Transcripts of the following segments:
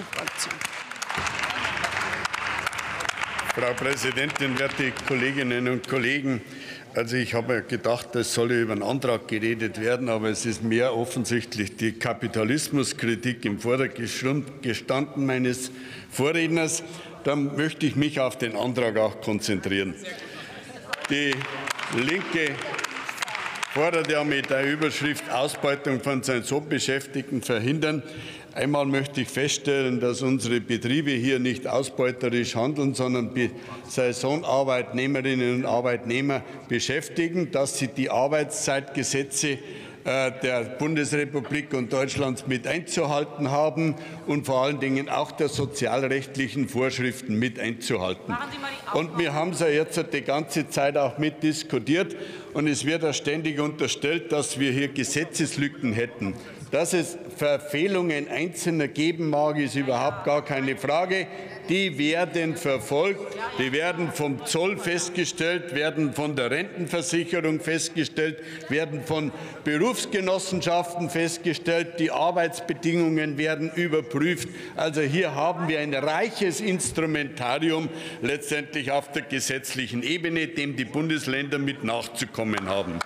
CDU-Fraktion. Frau Präsidentin, werte Kolleginnen und Kollegen! Also ich habe gedacht, es solle über einen Antrag geredet werden, aber es ist mehr offensichtlich die Kapitalismuskritik im Vordergrund gestanden meines Vorredners. Dann möchte ich mich auf den Antrag auch konzentrieren. Die Linke fordert ja mit der Überschrift Ausbeutung von Saisonbeschäftigten verhindern. Einmal möchte ich feststellen, dass unsere Betriebe hier nicht ausbeuterisch handeln, sondern Saisonarbeitnehmerinnen und Arbeitnehmer beschäftigen, dass sie die Arbeitszeitgesetze der Bundesrepublik und Deutschlands mit einzuhalten haben und vor allen Dingen auch der sozialrechtlichen Vorschriften mit einzuhalten. Und wir haben es ja jetzt die ganze Zeit auch mit diskutiert und es wird ja ständig unterstellt, dass wir hier Gesetzeslücken hätten. Dass es Verfehlungen Einzelner geben mag, ist überhaupt gar keine Frage. Die werden verfolgt, die werden vom Zoll festgestellt, werden von der Rentenversicherung festgestellt, werden von Berufsgenossenschaften festgestellt, die Arbeitsbedingungen werden überprüft. Also hier haben wir ein reiches Instrumentarium letztendlich auf der gesetzlichen Ebene, dem die Bundesländer mit nachzukommen haben.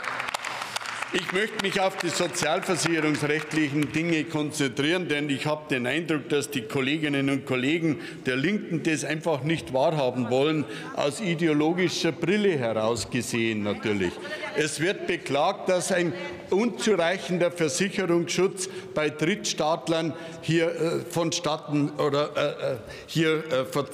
Ich möchte mich auf die sozialversicherungsrechtlichen Dinge konzentrieren, denn ich habe den Eindruck, dass die Kolleginnen und Kollegen der Linken das einfach nicht wahrhaben wollen, aus ideologischer Brille heraus gesehen natürlich. Es wird beklagt, dass ein unzureichender Versicherungsschutz bei Drittstaatlern hier äh, vonstatten oder äh, äh hier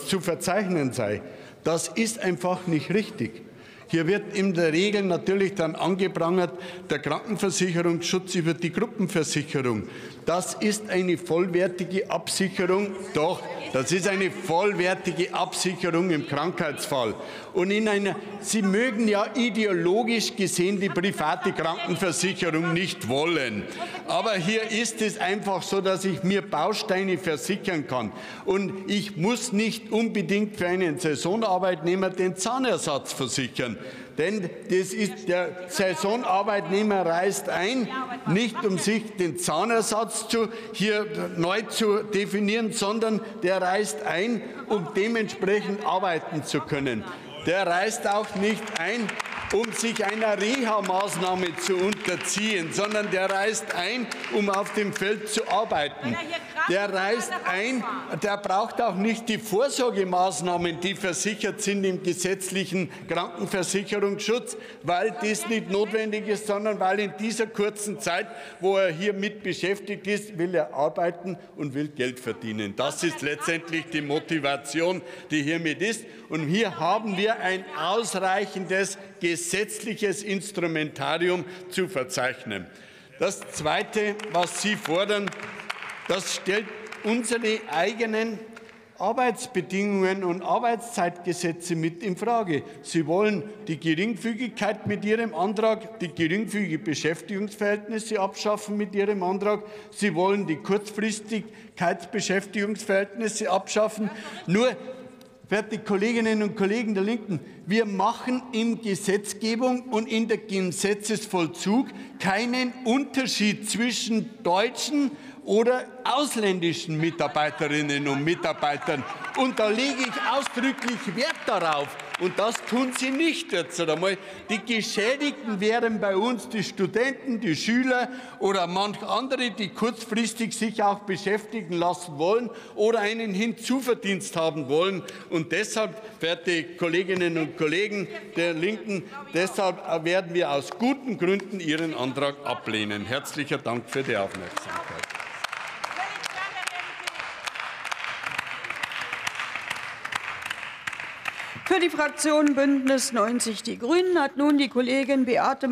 zu verzeichnen sei. Das ist einfach nicht richtig. Hier wird in der Regel natürlich dann angeprangert der Krankenversicherungsschutz über die Gruppenversicherung. Das ist eine vollwertige Absicherung. Doch, das ist eine vollwertige Absicherung im Krankheitsfall. Und in einer, Sie mögen ja ideologisch gesehen die private Krankenversicherung nicht wollen. Aber hier ist es einfach so, dass ich mir Bausteine versichern kann. Und ich muss nicht unbedingt für einen Saisonarbeitnehmer den Zahnersatz versichern. Denn das ist der Saisonarbeitnehmer reist ein, nicht um sich den Zahnersatz zu, hier neu zu definieren, sondern der reist ein, um dementsprechend arbeiten zu können. Der reist auch nicht ein, um sich einer Reha-Maßnahme zu unterziehen, sondern der reist ein, um auf dem Feld zu arbeiten. Der reist ein, der braucht auch nicht die Vorsorgemaßnahmen, die versichert sind im gesetzlichen Krankenversicherungsschutz, weil das nicht notwendig ist, sondern weil in dieser kurzen Zeit, wo er hier mit beschäftigt ist, will er arbeiten und will Geld verdienen. Das ist letztendlich die Motivation, die hiermit ist. Und hier haben wir ein ausreichendes gesetzliches Instrumentarium zu verzeichnen. Das Zweite, was Sie fordern, das stellt unsere eigenen Arbeitsbedingungen und Arbeitszeitgesetze mit in Frage. Sie wollen die Geringfügigkeit mit Ihrem Antrag, die geringfügige Beschäftigungsverhältnisse abschaffen mit Ihrem Antrag. Sie wollen die Kurzfristigkeitsbeschäftigungsverhältnisse abschaffen. Nur Werte Kolleginnen und Kollegen der Linken, wir machen in Gesetzgebung und in der Gesetzesvollzug keinen Unterschied zwischen Deutschen oder ausländischen Mitarbeiterinnen und Mitarbeitern. Und da lege ich ausdrücklich Wert darauf. Und das tun sie nicht jetzt einmal. Die Geschädigten wären bei uns die Studenten, die Schüler oder manch andere, die kurzfristig sich auch beschäftigen lassen wollen oder einen Hinzuverdienst haben wollen. Und deshalb, werte Kolleginnen und Kollegen der Linken, deshalb werden wir aus guten Gründen Ihren Antrag ablehnen. Herzlichen Dank für die Aufmerksamkeit. Für die Fraktion Bündnis 90 Die Grünen hat nun die Kollegin Beate